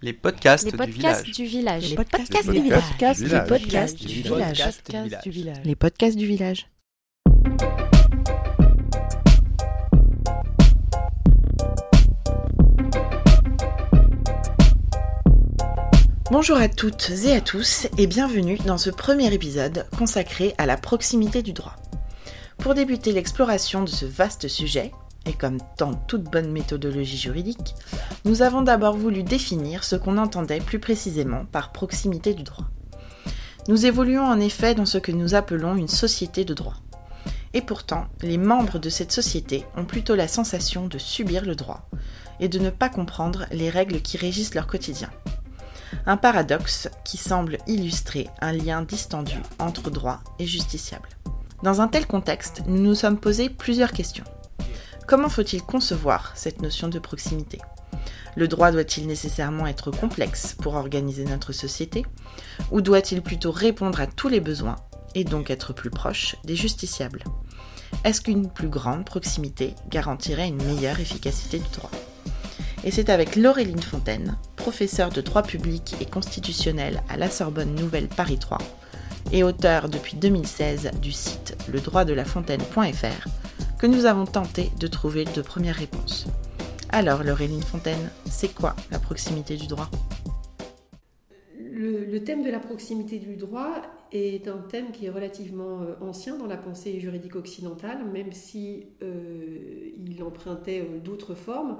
Les podcasts, Les du podcasts village. du village. Les podcasts du village. Les podcasts du du village. village. Les podcasts du village. Bonjour à toutes et à tous et bienvenue dans ce premier épisode consacré à la proximité du droit. Pour débuter l'exploration de ce vaste sujet, et comme dans toute bonne méthodologie juridique, nous avons d'abord voulu définir ce qu'on entendait plus précisément par proximité du droit. Nous évoluons en effet dans ce que nous appelons une société de droit. Et pourtant, les membres de cette société ont plutôt la sensation de subir le droit et de ne pas comprendre les règles qui régissent leur quotidien. Un paradoxe qui semble illustrer un lien distendu entre droit et justiciable. Dans un tel contexte, nous nous sommes posé plusieurs questions. Comment faut-il concevoir cette notion de proximité? Le droit doit-il nécessairement être complexe pour organiser notre société? Ou doit-il plutôt répondre à tous les besoins et donc être plus proche des justiciables? Est-ce qu'une plus grande proximité garantirait une meilleure efficacité du droit? Et c'est avec Laureline Fontaine, professeure de droit public et constitutionnel à la Sorbonne Nouvelle Paris 3 et auteur depuis 2016 du site ledroitdelafontaine.fr que nous avons tenté de trouver de premières réponses. Alors, Laureline Fontaine, c'est quoi la proximité du droit? Le, thème de la proximité du droit est un thème qui est relativement euh, ancien dans la pensée juridique occidentale, même si euh, il empruntait euh, d'autres formes,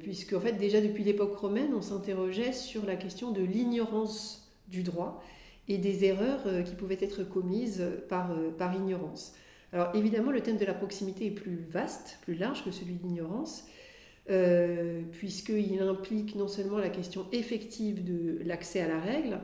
puisque en fait déjà depuis l'époque romaine, on s'interrogeait sur la question de l'ignorance du droit et des erreurs qui pouvaient être commises par ignorance. Alors évidemment, le thème de la proximité est plus vaste, plus large que celui de l'ignorance, euh, puisqu'il implique non seulement la question effective de l'accès à la règle,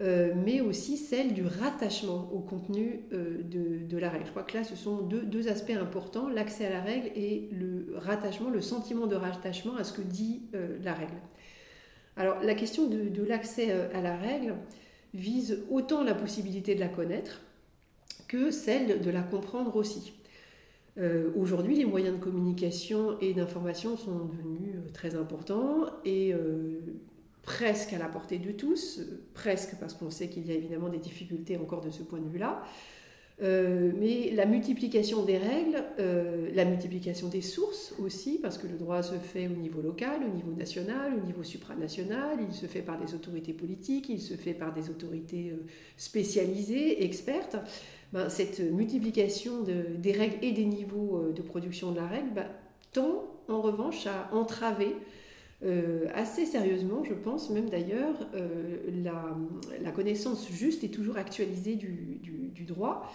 euh, mais aussi celle du rattachement au contenu euh, de, la règle. Je crois que là, ce sont deux, aspects importants, l'accès à la règle et le rattachement, le sentiment de rattachement à ce que dit la règle. Alors la question de, l'accès à la règle vise autant la possibilité de la connaître, que celle de la comprendre aussi. Euh, Aujourd'hui, les moyens de communication et d'information sont devenus euh, très importants et euh, presque à la portée de tous, presque parce qu'on sait qu'il y a évidemment des difficultés encore de ce point de vue-là. Mais la multiplication des règles, la multiplication des sources aussi, parce que le droit se fait au niveau local, au niveau national, au niveau supranational, il se fait par des autorités politiques, il se fait par des autorités spécialisées, expertes. Ben, cette multiplication de, des règles et des niveaux euh, de production de la règle ben, tend en revanche à entraver euh, assez sérieusement, je pense même d'ailleurs, euh, la, connaissance juste et toujours actualisée du, droit.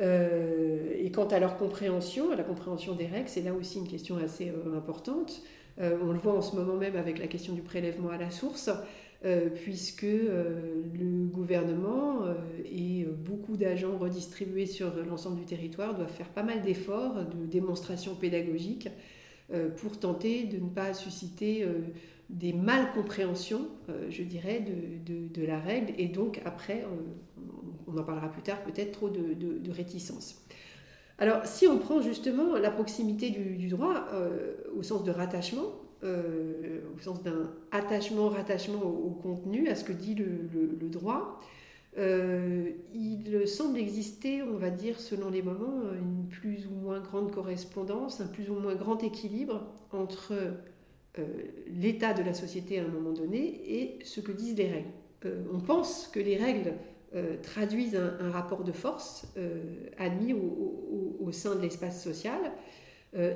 Et quant à leur compréhension, à la compréhension des règles, c'est là aussi une question assez importante. On le voit en ce moment même avec la question du prélèvement à la source, puisque le gouvernement et beaucoup d'agents redistribués sur l'ensemble du territoire doivent faire pas mal d'efforts, de démonstrations pédagogiques pour tenter de ne pas susciter des malcompréhensions, euh, je dirais, de, la règle, et donc après, euh, on en parlera plus tard, peut-être trop de, de, réticence. Alors, si on prend justement la proximité du, droit euh, au sens de rattachement, au sens d'un attachement, rattachement au, contenu, à ce que dit le, droit, il semble exister, on va dire, selon les moments, une plus ou moins grande correspondance, un plus ou moins grand équilibre entre euh, l'état de la société à un moment donné et ce que disent les règles. Euh, on pense que les règles euh, traduisent un, rapport de force admis au, sein de l'espace social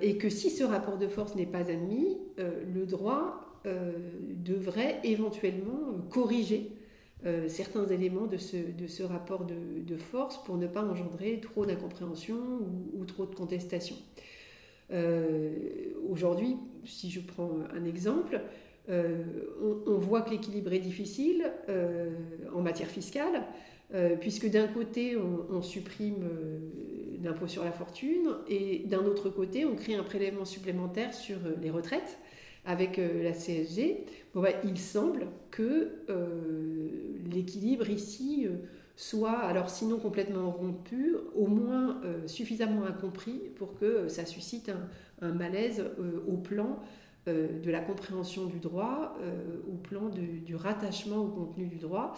et que si ce rapport de force n'est pas admis, le droit devrait éventuellement corriger certains éléments de ce, rapport de, force pour ne pas engendrer trop d'incompréhension ou, trop de contestation. Euh, Aujourd'hui, si je prends un exemple, euh, on, voit que l'équilibre est difficile euh, en matière fiscale, euh, puisque d'un côté, on, supprime euh, l'impôt sur la fortune, et d'un autre côté, on crée un prélèvement supplémentaire sur euh, les retraites avec euh, la CSG. Bon, bah, il semble que l'équilibre ici soit, alors sinon complètement rompu, au moins euh, suffisamment incompris pour que ça suscite un, malaise euh, au plan de la compréhension du droit au plan du rattachement au contenu du droit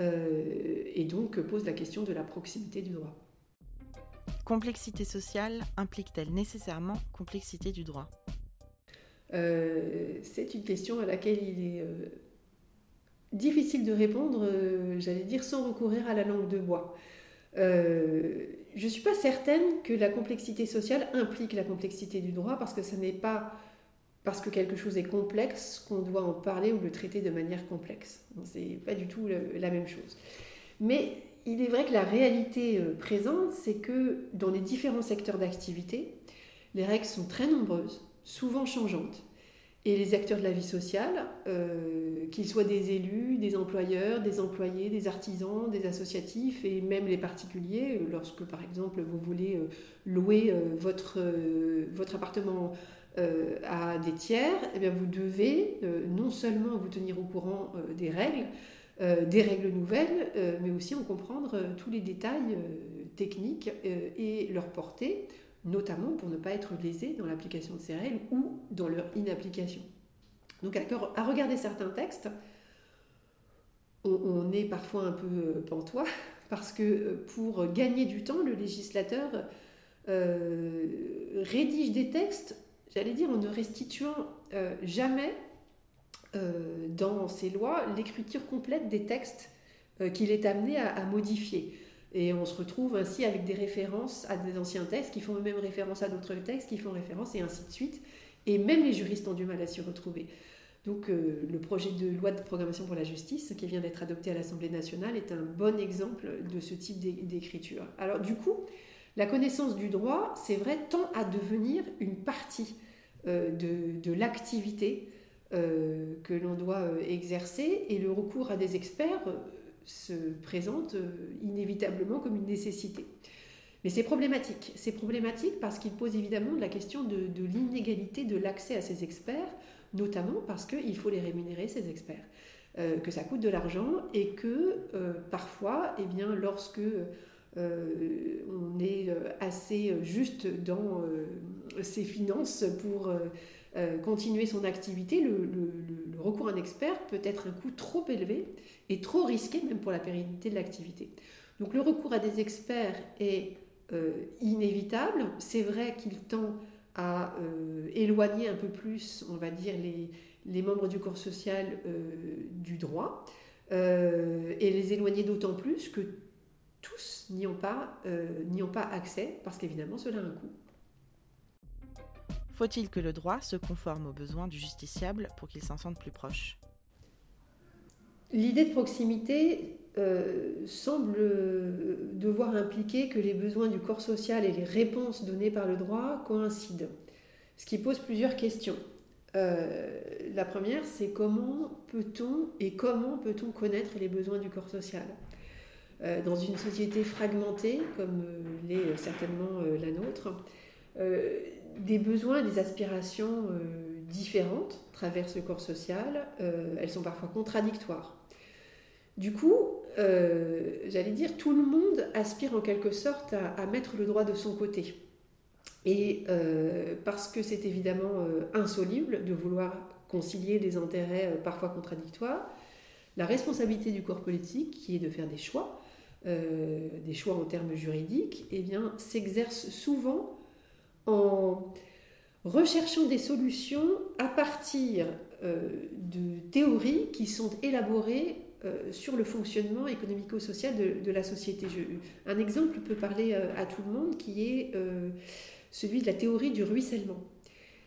et donc pose la question de la proximité du droit. Complexité sociale implique-t-elle nécessairement complexité du droit? C'est une question à laquelle il est difficile de répondre, j'allais dire, sans recourir à la langue de bois. Euh, je ne suis pas certaine que la complexité sociale implique la complexité du droit parce que ce n'est pas parce que quelque chose est complexe qu'on doit en parler ou le traiter de manière complexe. Ce n'est pas du tout la même chose. Mais il est vrai que la réalité euh, présente, c'est que dans les différents secteurs d'activité, les règles sont très nombreuses, souvent changeantes. Et les acteurs de la vie sociale, euh, qu'ils soient des élus, des employeurs, des employés, des artisans, des associatifs et même les particuliers, euh, lorsque par exemple vous voulez louer votre, appartement à des tiers, eh vous devez non seulement vous tenir au courant des règles, des règles nouvelles, mais aussi en comprendre tous les détails techniques et leur portée notamment pour ne pas être lésé dans l'application de ces règles ou dans leur inapplication. Donc à regarder certains textes, on, est parfois un peu euh, pantois, parce que euh, pour gagner du temps, le législateur euh, rédige des textes, j'allais dire, en ne restituant jamais dans ses lois l'écriture complète des textes qu'il est amené à modifier. Et on se retrouve ainsi avec des références à des anciens textes qui font eux-mêmes référence à d'autres textes qui font référence et ainsi de suite. Et même les juristes ont du mal à s'y retrouver. Donc euh, le projet de loi de programmation pour la justice qui vient d'être adopté à l'Assemblée nationale est un bon exemple de ce type d'écriture. Alors du coup, la connaissance du droit, c'est vrai, tend à devenir une partie euh, de, l'activité euh, que l'on doit exercer et le recours à des experts se présente euh, inévitablement comme une nécessité. Mais c'est problématique. C'est problématique parce qu'il pose évidemment la question de, l'inégalité de l'accès à ces experts, notamment parce qu'il faut les rémunérer, ces experts. Euh, que ça coûte de l'argent et que euh, parfois, eh bien, lorsque on est assez juste dans ses finances pour continuer son activité, le, recours à un expert peut être un coût trop élevé et trop risqué même pour la pérennité de l'activité. Donc le recours à des experts est euh, inévitable. C'est vrai qu'il tend à euh, éloigner un peu plus, on va dire, les, les membres du corps social euh, du droit, et les éloigner d'autant plus que tous n'y ont, n'y ont pas accès, parce qu'évidemment cela a un coût. Faut-il que le droit se conforme aux besoins du justiciable pour qu'il s'en sente plus proche? L'idée de proximité euh, semble devoir impliquer que les besoins du corps social et les réponses données par le droit coïncident, ce qui pose plusieurs questions. Euh, la première, c'est comment peut-on et comment peut-on connaître les besoins du corps social? Euh, Dans une société fragmentée, comme l'est certainement la nôtre, des besoins et des aspirations différentes traversent le corps social, elles sont parfois contradictoires. Du coup, euh, j'allais dire, tout le monde aspire en quelque sorte à, mettre le droit de son côté. Et euh, parce que c'est évidemment euh, insoluble de vouloir concilier des intérêts parfois contradictoires, la responsabilité du corps politique, qui est de faire des choix, des choix en termes juridiques, eh s'exerce souvent en recherchant des solutions à partir de théories qui sont élaborées euh, sur le fonctionnement économico-social de, la société. un exemple peut parler euh, à tout le monde qui est euh, celui de la théorie du ruissellement.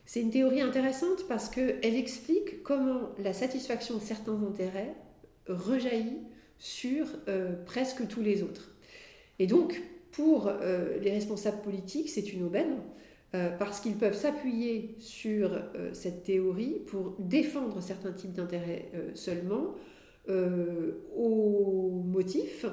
C'est une théorie intéressante parce qu'elle explique comment la satisfaction de certains intérêts rejaillit sur presque tous les autres. Et donc, pour les responsables politiques, c'est une aubaine parce qu'ils peuvent s'appuyer sur cette théorie pour défendre certains types d'intérêts seulement, euh, au motif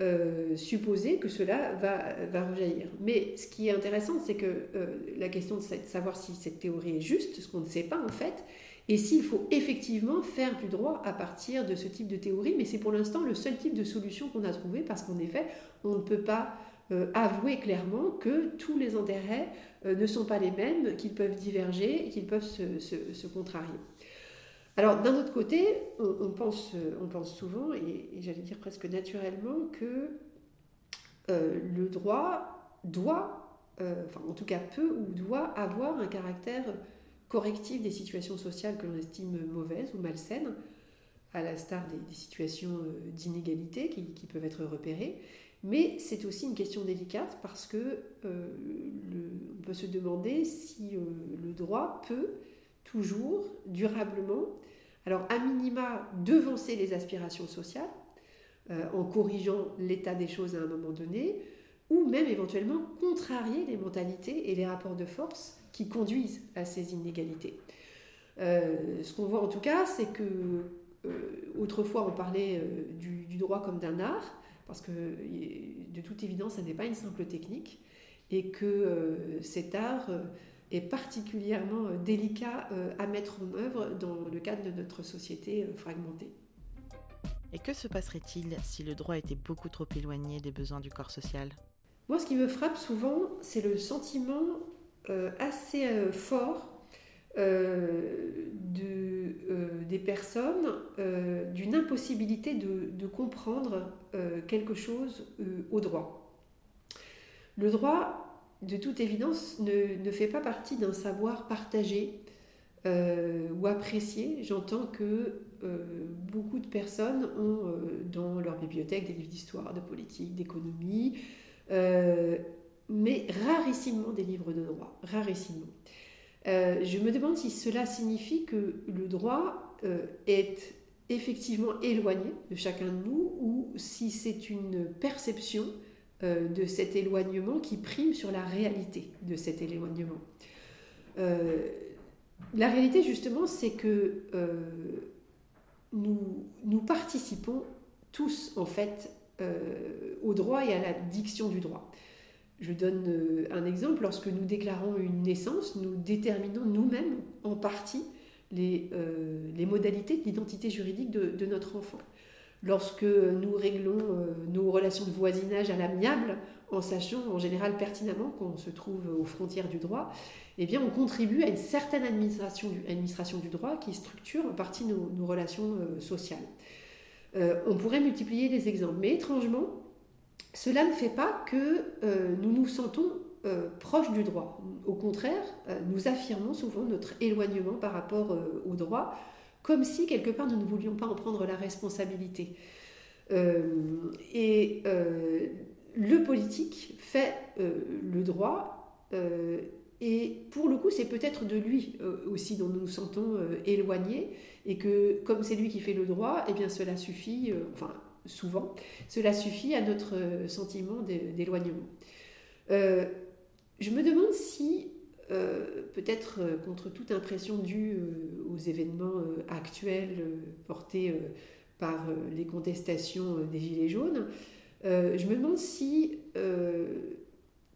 euh, supposé que cela va, va rejaillir. Mais ce qui est intéressant, c'est que euh, la question de savoir si cette théorie est juste, ce qu'on ne sait pas en fait, et s'il faut effectivement faire du droit à partir de ce type de théorie, mais c'est pour l'instant le seul type de solution qu'on a trouvé, parce qu'en effet, on ne peut pas avouer clairement que tous les intérêts ne sont pas les mêmes, qu'ils peuvent diverger qu'ils peuvent se, contrarier. Alors d'un autre côté, on, pense, on pense souvent, et, j'allais dire presque naturellement, que le droit doit, en tout cas peut ou doit avoir un caractère correctif des situations sociales que l'on estime mauvaises ou malsaines, à l'instar des, des, situations euh, d'inégalité qui, peuvent être repérées. Mais c'est aussi une question délicate parce que euh, on peut se demander si euh, le droit peut toujours, durablement, alors à minima, devancer les aspirations sociales en corrigeant l'état des choses à un moment donné, ou même éventuellement contrarier les mentalités et les rapports de force qui conduisent à ces inégalités. ce qu'on voit en tout cas, c'est que autrefois, on parlait euh, du, droit comme d'un art, parce que de toute évidence, ça n'est pas une simple technique, et que euh, cet art est particulièrement délicat à mettre en œuvre dans le cadre de notre société fragmentée. Et que se passerait-il si le droit était beaucoup trop éloigné des besoins du corps social? Moi, ce qui me frappe souvent, c'est le sentiment assez fort de euh, des personnes euh, d'une impossibilité de, comprendre euh, quelque chose au droit. Le droit, de toute évidence, ne, fait pas partie d'un savoir partagé ou apprécié. J'entends que beaucoup de personnes ont dans leur bibliothèque des livres d'histoire, de politique, d'économie, mais rarissimement des livres de droit, rarissimement. Euh, je me demande si cela signifie que le droit euh, est effectivement éloigné de chacun de nous ou si c'est une perception euh, de cet éloignement qui prime sur la réalité de cet éloignement. la réalité justement c'est que nous, nous, participons tous en fait au droit et à la diction du droit. Je donne euh, un exemple. Lorsque nous déclarons une naissance, nous déterminons nous-mêmes en partie les, euh, modalités de l'identité juridique de, notre enfant. Lorsque nous réglons euh, nos relations de voisinage à l'amiable, en sachant en général pertinemment qu'on se trouve aux frontières du droit, eh bien on contribue à une certaine administration du, droit qui structure en partie nos relations sociales. on pourrait multiplier les exemples, mais étrangement, cela ne fait pas que euh, nous nous sentons euh, proches du droit. Au contraire, euh, nous affirmons souvent notre éloignement par rapport au droit, comme si quelque part nous ne voulions pas en prendre la responsabilité. et le politique fait le droit, et pour le coup, c'est peut-être de lui aussi dont nous nous sentons éloignés, et que comme c'est lui qui fait le droit, eh bien cela suffit, souvent, cela suffit à notre euh, sentiment d'éloignement. Euh, je me demande si, euh, peut-être contre toute impression due aux événements actuels portés par les contestations des Gilets jaunes, je me demande si,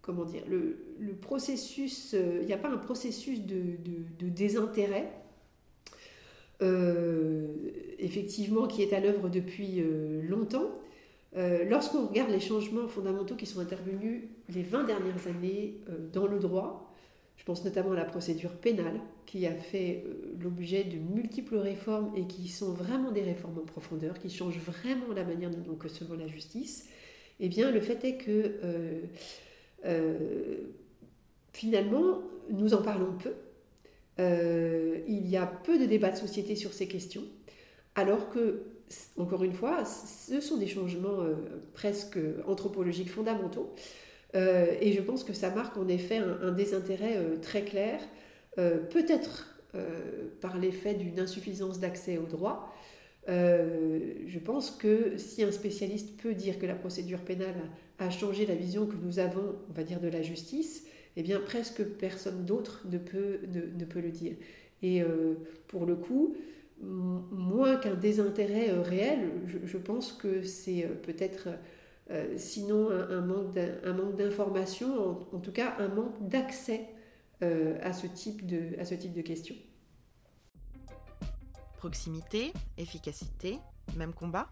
comment dire, le, processus, il n'y a pas un processus de désintérêt euh, effectivement, qui est à l'œuvre depuis euh, longtemps. Euh, lorsqu'on regarde les changements fondamentaux qui sont intervenus les 20 dernières années dans le droit, je pense notamment à la procédure pénale, qui a fait l'objet de multiples réformes et qui sont vraiment des réformes en profondeur, qui changent vraiment la manière dont nous concevons la justice. Eh bien, le fait est que finalement, nous en parlons peu euh, il y a peu de débats de société sur ces questions, alors que, encore une fois, ce sont des changements euh, presque anthropologiques fondamentaux. Euh, et je pense que ça marque en effet un, désintérêt très clair, peut-être par l'effet d'une insuffisance d'accès au droit. je pense que si un spécialiste peut dire que la procédure pénale a changé la vision que nous avons, on va dire, de la justice, eh bien presque personne d'autre ne peut, ne, peut le dire. Et euh, pour le coup, moins qu'un désintérêt euh, réel, je, pense que c'est euh, peut-être sinon un, manque d'information, en, tout cas un manque d'accès à, ce type de, à ce type de questions. Proximité, efficacité, même combat?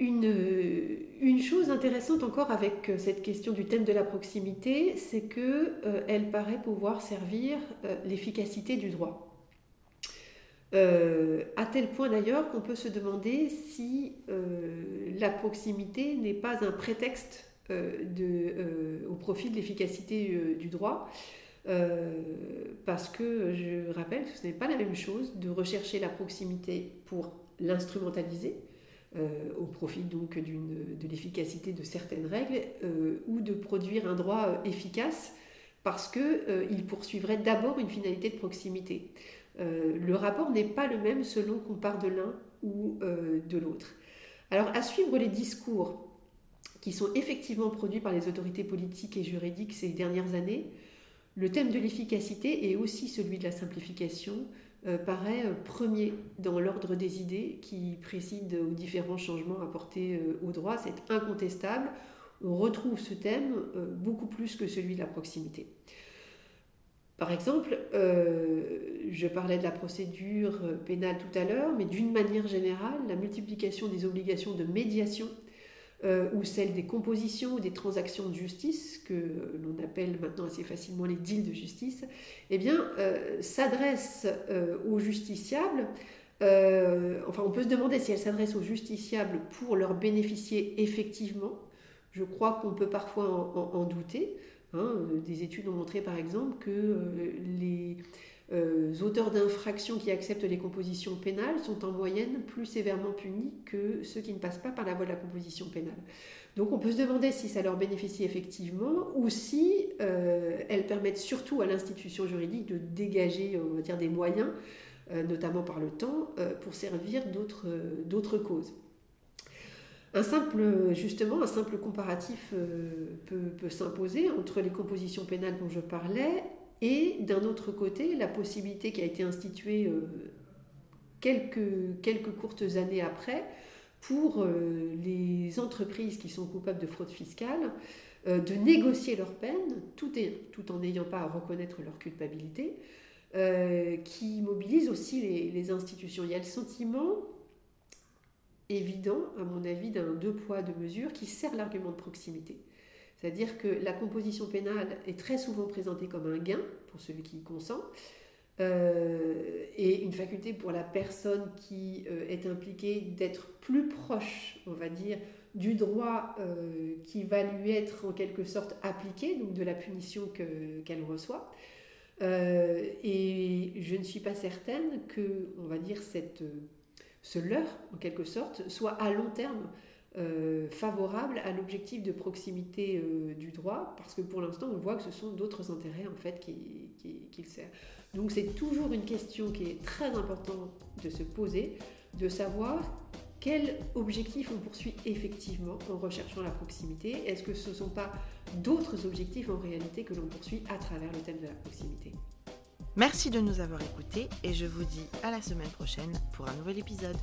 Une, chose intéressante encore avec cette question du thème de la proximité, c'est qu'elle paraît pouvoir servir l'efficacité du droit. Euh, à tel point d'ailleurs qu'on peut se demander si euh, la proximité n'est pas un prétexte euh, au profit de l'efficacité du droit. parce que je rappelle que ce n'est pas la même chose de rechercher la proximité pour l'instrumentaliser, au profit donc de l'efficacité de certaines règles, ou de produire un droit efficace parce qu'il poursuivrait d'abord une finalité de proximité. Euh, le rapport n'est pas le même selon qu'on part de l'un ou euh, de l'autre. Alors, à suivre les discours qui sont effectivement produits par les autorités politiques et juridiques ces dernières années, le thème de l'efficacité et aussi celui de la simplification euh, paraît premier dans l'ordre des idées qui président aux différents changements apportés au droit. C'est incontestable. On retrouve ce thème beaucoup plus que celui de la proximité. Par exemple, euh, je parlais de la procédure euh, pénale tout à l'heure, mais d'une manière générale, la multiplication des obligations de médiation euh, ou celle des compositions ou des transactions de justice, que l'on appelle maintenant assez facilement les deals de justice, eh bien, s'adresse aux justiciables. enfin, on peut se demander si elle s'adresse aux justiciables pour leur bénéficier effectivement. Je crois qu'on peut parfois en douter. Hein, euh, des études ont montré par exemple que euh, les euh, auteurs d'infractions qui acceptent les compositions pénales sont en moyenne plus sévèrement punis que ceux qui ne passent pas par la voie de la composition pénale. Donc on peut se demander si ça leur bénéficie effectivement ou si elles permettent surtout à l'institution juridique de dégager on va dire, des moyens, notamment par le temps, pour servir d'autres causes. Un simple, justement, un simple comparatif euh, peut, s'imposer entre les compositions pénales dont je parlais et d'un autre côté la possibilité qui a été instituée euh, quelques, quelques courtes années après pour euh, les entreprises qui sont coupables de fraude fiscale de négocier leur peine tout, tout en n'ayant pas à reconnaître leur culpabilité, qui mobilise aussi les, les institutions. Il y a le sentiment évident, à mon avis, d'un deux poids, deux mesures qui sert l'argument de proximité. C'est-à-dire que la composition pénale est très souvent présentée comme un gain pour celui qui y consent, euh, et une faculté pour la personne qui euh, est impliquée d'être plus proche, on va dire, du droit euh, qui va lui être en quelque sorte appliqué, donc de la punition qu'elle reçoit. et je ne suis pas certaine que, on va dire, cette ce leurre, en quelque sorte, soit à long terme euh, favorable à l'objectif de proximité euh, du droit, parce que pour l'instant, on voit que ce sont d'autres intérêts en fait qui, qui, le servent. Donc c'est toujours une question qui est très importante de se poser, de savoir quel objectif on poursuit effectivement en recherchant la proximité. Est-ce que ce ne sont pas d'autres objectifs en réalité que l'on poursuit à travers le thème de la proximité? Merci de nous avoir écoutés et je vous dis à la semaine prochaine pour un nouvel épisode.